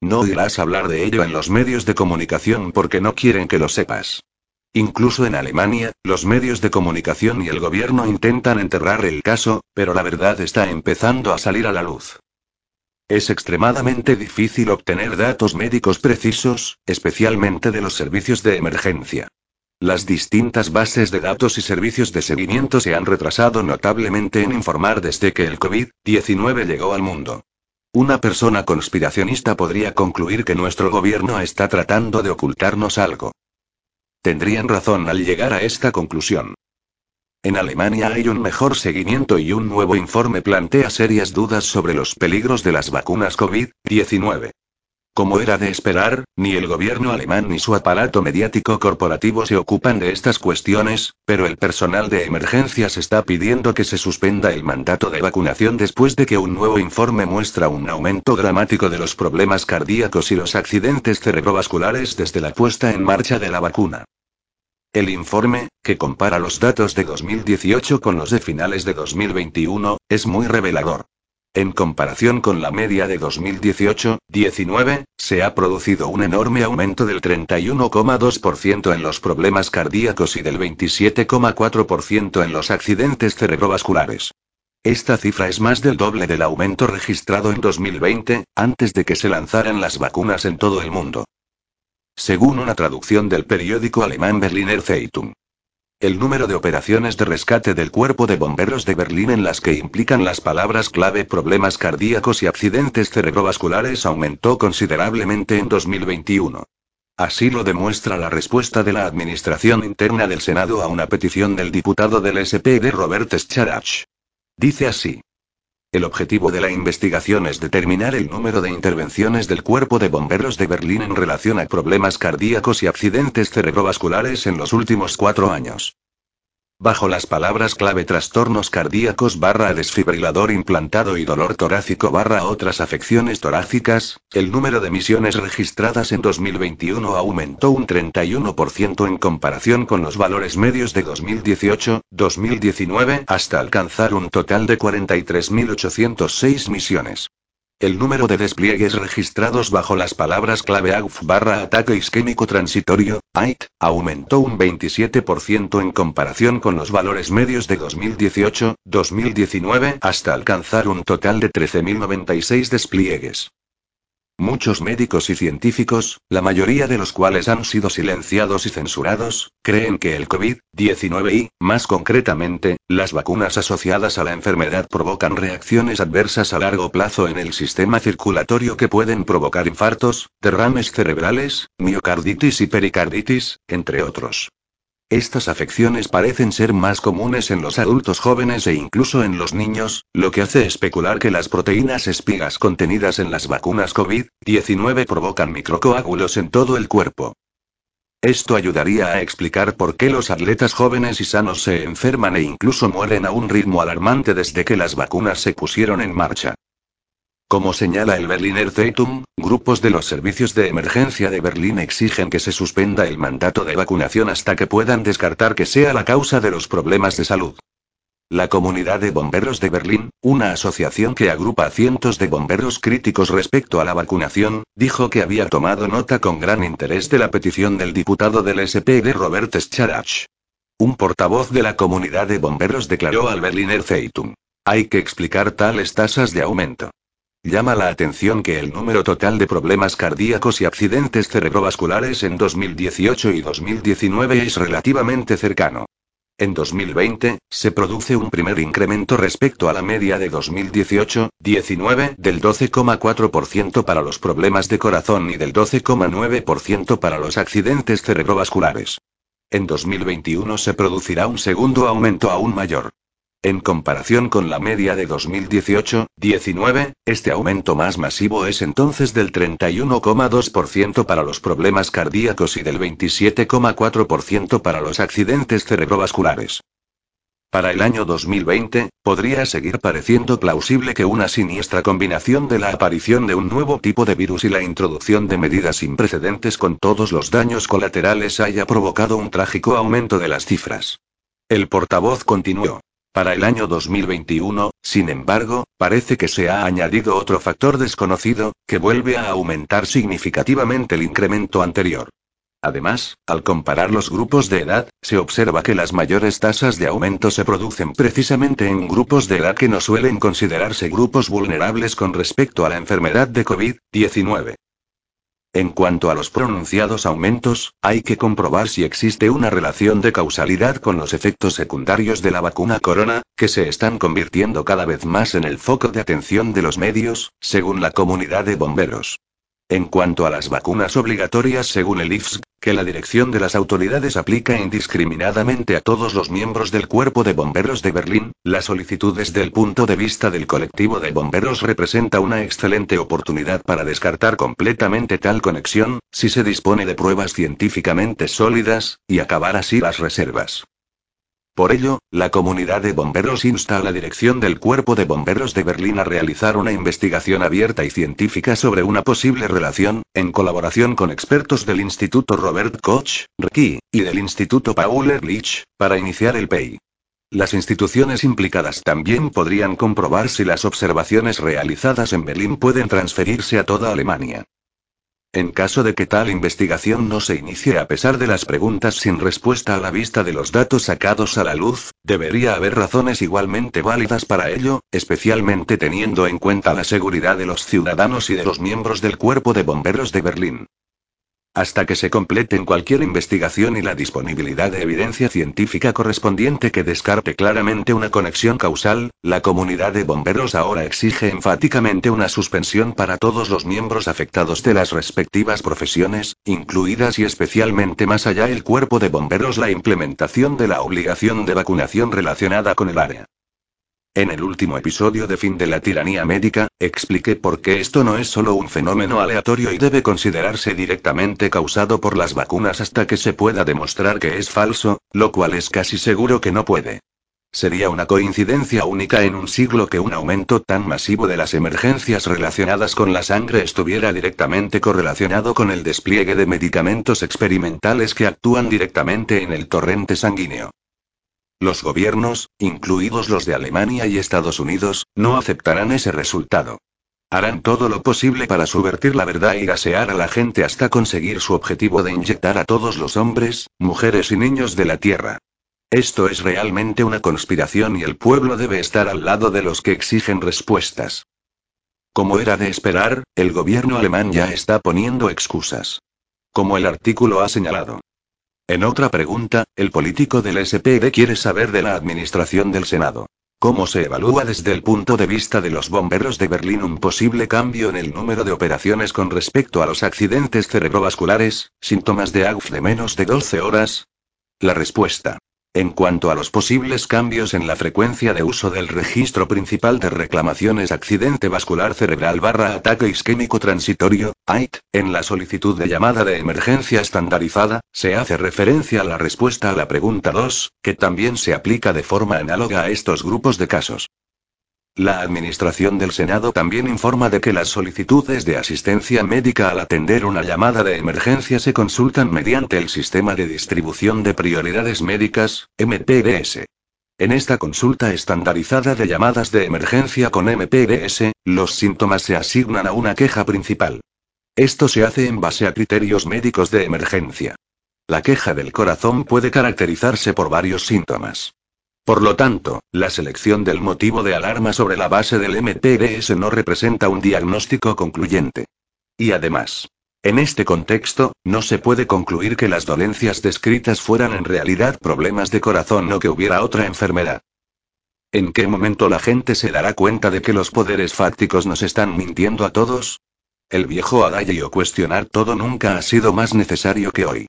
No oirás hablar de ello en los medios de comunicación porque no quieren que lo sepas. Incluso en Alemania, los medios de comunicación y el gobierno intentan enterrar el caso, pero la verdad está empezando a salir a la luz. Es extremadamente difícil obtener datos médicos precisos, especialmente de los servicios de emergencia. Las distintas bases de datos y servicios de seguimiento se han retrasado notablemente en informar desde que el COVID-19 llegó al mundo. Una persona conspiracionista podría concluir que nuestro gobierno está tratando de ocultarnos algo. Tendrían razón al llegar a esta conclusión. En Alemania hay un mejor seguimiento y un nuevo informe plantea serias dudas sobre los peligros de las vacunas COVID-19. Como era de esperar, ni el gobierno alemán ni su aparato mediático corporativo se ocupan de estas cuestiones, pero el personal de emergencias está pidiendo que se suspenda el mandato de vacunación después de que un nuevo informe muestra un aumento dramático de los problemas cardíacos y los accidentes cerebrovasculares desde la puesta en marcha de la vacuna. El informe, que compara los datos de 2018 con los de finales de 2021, es muy revelador. En comparación con la media de 2018-19, se ha producido un enorme aumento del 31,2% en los problemas cardíacos y del 27,4% en los accidentes cerebrovasculares. Esta cifra es más del doble del aumento registrado en 2020, antes de que se lanzaran las vacunas en todo el mundo. Según una traducción del periódico alemán Berliner Zeitung. El número de operaciones de rescate del cuerpo de bomberos de Berlín en las que implican las palabras clave problemas cardíacos y accidentes cerebrovasculares aumentó considerablemente en 2021. Así lo demuestra la respuesta de la Administración Interna del Senado a una petición del diputado del SPD Robert Scharach. Dice así. El objetivo de la investigación es determinar el número de intervenciones del Cuerpo de Bomberos de Berlín en relación a problemas cardíacos y accidentes cerebrovasculares en los últimos cuatro años. Bajo las palabras clave trastornos cardíacos barra desfibrilador implantado y dolor torácico barra otras afecciones torácicas, el número de misiones registradas en 2021 aumentó un 31% en comparación con los valores medios de 2018-2019 hasta alcanzar un total de 43.806 misiones. El número de despliegues registrados bajo las palabras clave AUF barra ataque isquémico transitorio, AIT, aumentó un 27% en comparación con los valores medios de 2018-2019 hasta alcanzar un total de 13.096 despliegues. Muchos médicos y científicos, la mayoría de los cuales han sido silenciados y censurados, creen que el COVID-19 y, más concretamente, las vacunas asociadas a la enfermedad provocan reacciones adversas a largo plazo en el sistema circulatorio que pueden provocar infartos, derrames cerebrales, miocarditis y pericarditis, entre otros. Estas afecciones parecen ser más comunes en los adultos jóvenes e incluso en los niños, lo que hace especular que las proteínas espigas contenidas en las vacunas COVID-19 provocan microcoágulos en todo el cuerpo. Esto ayudaría a explicar por qué los atletas jóvenes y sanos se enferman e incluso mueren a un ritmo alarmante desde que las vacunas se pusieron en marcha. Como señala el Berliner Zeitung, grupos de los servicios de emergencia de Berlín exigen que se suspenda el mandato de vacunación hasta que puedan descartar que sea la causa de los problemas de salud. La Comunidad de Bomberos de Berlín, una asociación que agrupa a cientos de bomberos críticos respecto a la vacunación, dijo que había tomado nota con gran interés de la petición del diputado del SPD Robert Scharach. Un portavoz de la Comunidad de Bomberos declaró al Berliner Zeitung. Hay que explicar tales tasas de aumento. Llama la atención que el número total de problemas cardíacos y accidentes cerebrovasculares en 2018 y 2019 es relativamente cercano. En 2020, se produce un primer incremento respecto a la media de 2018-19 del 12,4% para los problemas de corazón y del 12,9% para los accidentes cerebrovasculares. En 2021 se producirá un segundo aumento aún mayor. En comparación con la media de 2018-19, este aumento más masivo es entonces del 31,2% para los problemas cardíacos y del 27,4% para los accidentes cerebrovasculares. Para el año 2020, podría seguir pareciendo plausible que una siniestra combinación de la aparición de un nuevo tipo de virus y la introducción de medidas sin precedentes con todos los daños colaterales haya provocado un trágico aumento de las cifras. El portavoz continuó. Para el año 2021, sin embargo, parece que se ha añadido otro factor desconocido, que vuelve a aumentar significativamente el incremento anterior. Además, al comparar los grupos de edad, se observa que las mayores tasas de aumento se producen precisamente en grupos de edad que no suelen considerarse grupos vulnerables con respecto a la enfermedad de COVID-19. En cuanto a los pronunciados aumentos, hay que comprobar si existe una relación de causalidad con los efectos secundarios de la vacuna corona, que se están convirtiendo cada vez más en el foco de atención de los medios, según la comunidad de bomberos. En cuanto a las vacunas obligatorias según el IFSC, que la dirección de las autoridades aplica indiscriminadamente a todos los miembros del cuerpo de bomberos de Berlín, la solicitud desde el punto de vista del colectivo de bomberos representa una excelente oportunidad para descartar completamente tal conexión, si se dispone de pruebas científicamente sólidas, y acabar así las reservas. Por ello, la comunidad de bomberos insta a la dirección del Cuerpo de Bomberos de Berlín a realizar una investigación abierta y científica sobre una posible relación, en colaboración con expertos del Instituto Robert Koch, RKI, y del Instituto Paul Ehrlich, para iniciar el PEI. Las instituciones implicadas también podrían comprobar si las observaciones realizadas en Berlín pueden transferirse a toda Alemania. En caso de que tal investigación no se inicie a pesar de las preguntas sin respuesta a la vista de los datos sacados a la luz, debería haber razones igualmente válidas para ello, especialmente teniendo en cuenta la seguridad de los ciudadanos y de los miembros del Cuerpo de Bomberos de Berlín. Hasta que se completen cualquier investigación y la disponibilidad de evidencia científica correspondiente que descarte claramente una conexión causal, la comunidad de bomberos ahora exige enfáticamente una suspensión para todos los miembros afectados de las respectivas profesiones, incluidas y especialmente más allá el cuerpo de bomberos la implementación de la obligación de vacunación relacionada con el área. En el último episodio de Fin de la Tiranía Médica, expliqué por qué esto no es solo un fenómeno aleatorio y debe considerarse directamente causado por las vacunas hasta que se pueda demostrar que es falso, lo cual es casi seguro que no puede. Sería una coincidencia única en un siglo que un aumento tan masivo de las emergencias relacionadas con la sangre estuviera directamente correlacionado con el despliegue de medicamentos experimentales que actúan directamente en el torrente sanguíneo. Los gobiernos, incluidos los de Alemania y Estados Unidos, no aceptarán ese resultado. Harán todo lo posible para subvertir la verdad y gasear a la gente hasta conseguir su objetivo de inyectar a todos los hombres, mujeres y niños de la Tierra. Esto es realmente una conspiración y el pueblo debe estar al lado de los que exigen respuestas. Como era de esperar, el gobierno alemán ya está poniendo excusas. Como el artículo ha señalado. En otra pregunta, el político del SPD quiere saber de la administración del Senado. ¿Cómo se evalúa desde el punto de vista de los bomberos de Berlín un posible cambio en el número de operaciones con respecto a los accidentes cerebrovasculares, síntomas de AUF de menos de 12 horas? La respuesta. En cuanto a los posibles cambios en la frecuencia de uso del registro principal de reclamaciones accidente vascular cerebral barra ataque isquémico transitorio, AIT, en la solicitud de llamada de emergencia estandarizada, se hace referencia a la respuesta a la pregunta 2, que también se aplica de forma análoga a estos grupos de casos. La Administración del Senado también informa de que las solicitudes de asistencia médica al atender una llamada de emergencia se consultan mediante el Sistema de Distribución de Prioridades Médicas, MPDS. En esta consulta estandarizada de llamadas de emergencia con MPDS, los síntomas se asignan a una queja principal. Esto se hace en base a criterios médicos de emergencia. La queja del corazón puede caracterizarse por varios síntomas. Por lo tanto, la selección del motivo de alarma sobre la base del MPDS no representa un diagnóstico concluyente. Y además, en este contexto, no se puede concluir que las dolencias descritas fueran en realidad problemas de corazón o que hubiera otra enfermedad. ¿En qué momento la gente se dará cuenta de que los poderes fácticos nos están mintiendo a todos? El viejo adagio cuestionar todo nunca ha sido más necesario que hoy.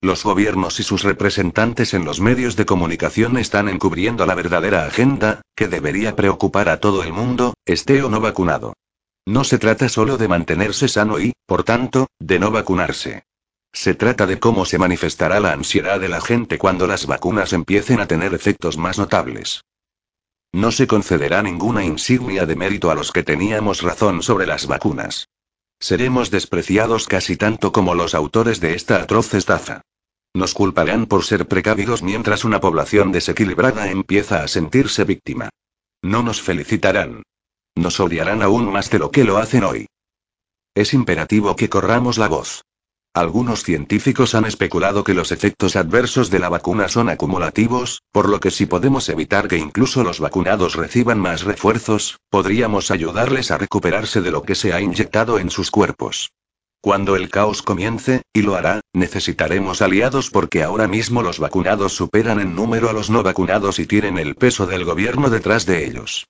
Los gobiernos y sus representantes en los medios de comunicación están encubriendo la verdadera agenda, que debería preocupar a todo el mundo, esté o no vacunado. No se trata solo de mantenerse sano y, por tanto, de no vacunarse. Se trata de cómo se manifestará la ansiedad de la gente cuando las vacunas empiecen a tener efectos más notables. No se concederá ninguna insignia de mérito a los que teníamos razón sobre las vacunas. Seremos despreciados casi tanto como los autores de esta atroz estafa. Nos culparán por ser precavidos mientras una población desequilibrada empieza a sentirse víctima. No nos felicitarán. Nos odiarán aún más de lo que lo hacen hoy. Es imperativo que corramos la voz. Algunos científicos han especulado que los efectos adversos de la vacuna son acumulativos, por lo que si podemos evitar que incluso los vacunados reciban más refuerzos, podríamos ayudarles a recuperarse de lo que se ha inyectado en sus cuerpos. Cuando el caos comience, y lo hará, necesitaremos aliados porque ahora mismo los vacunados superan en número a los no vacunados y tienen el peso del gobierno detrás de ellos.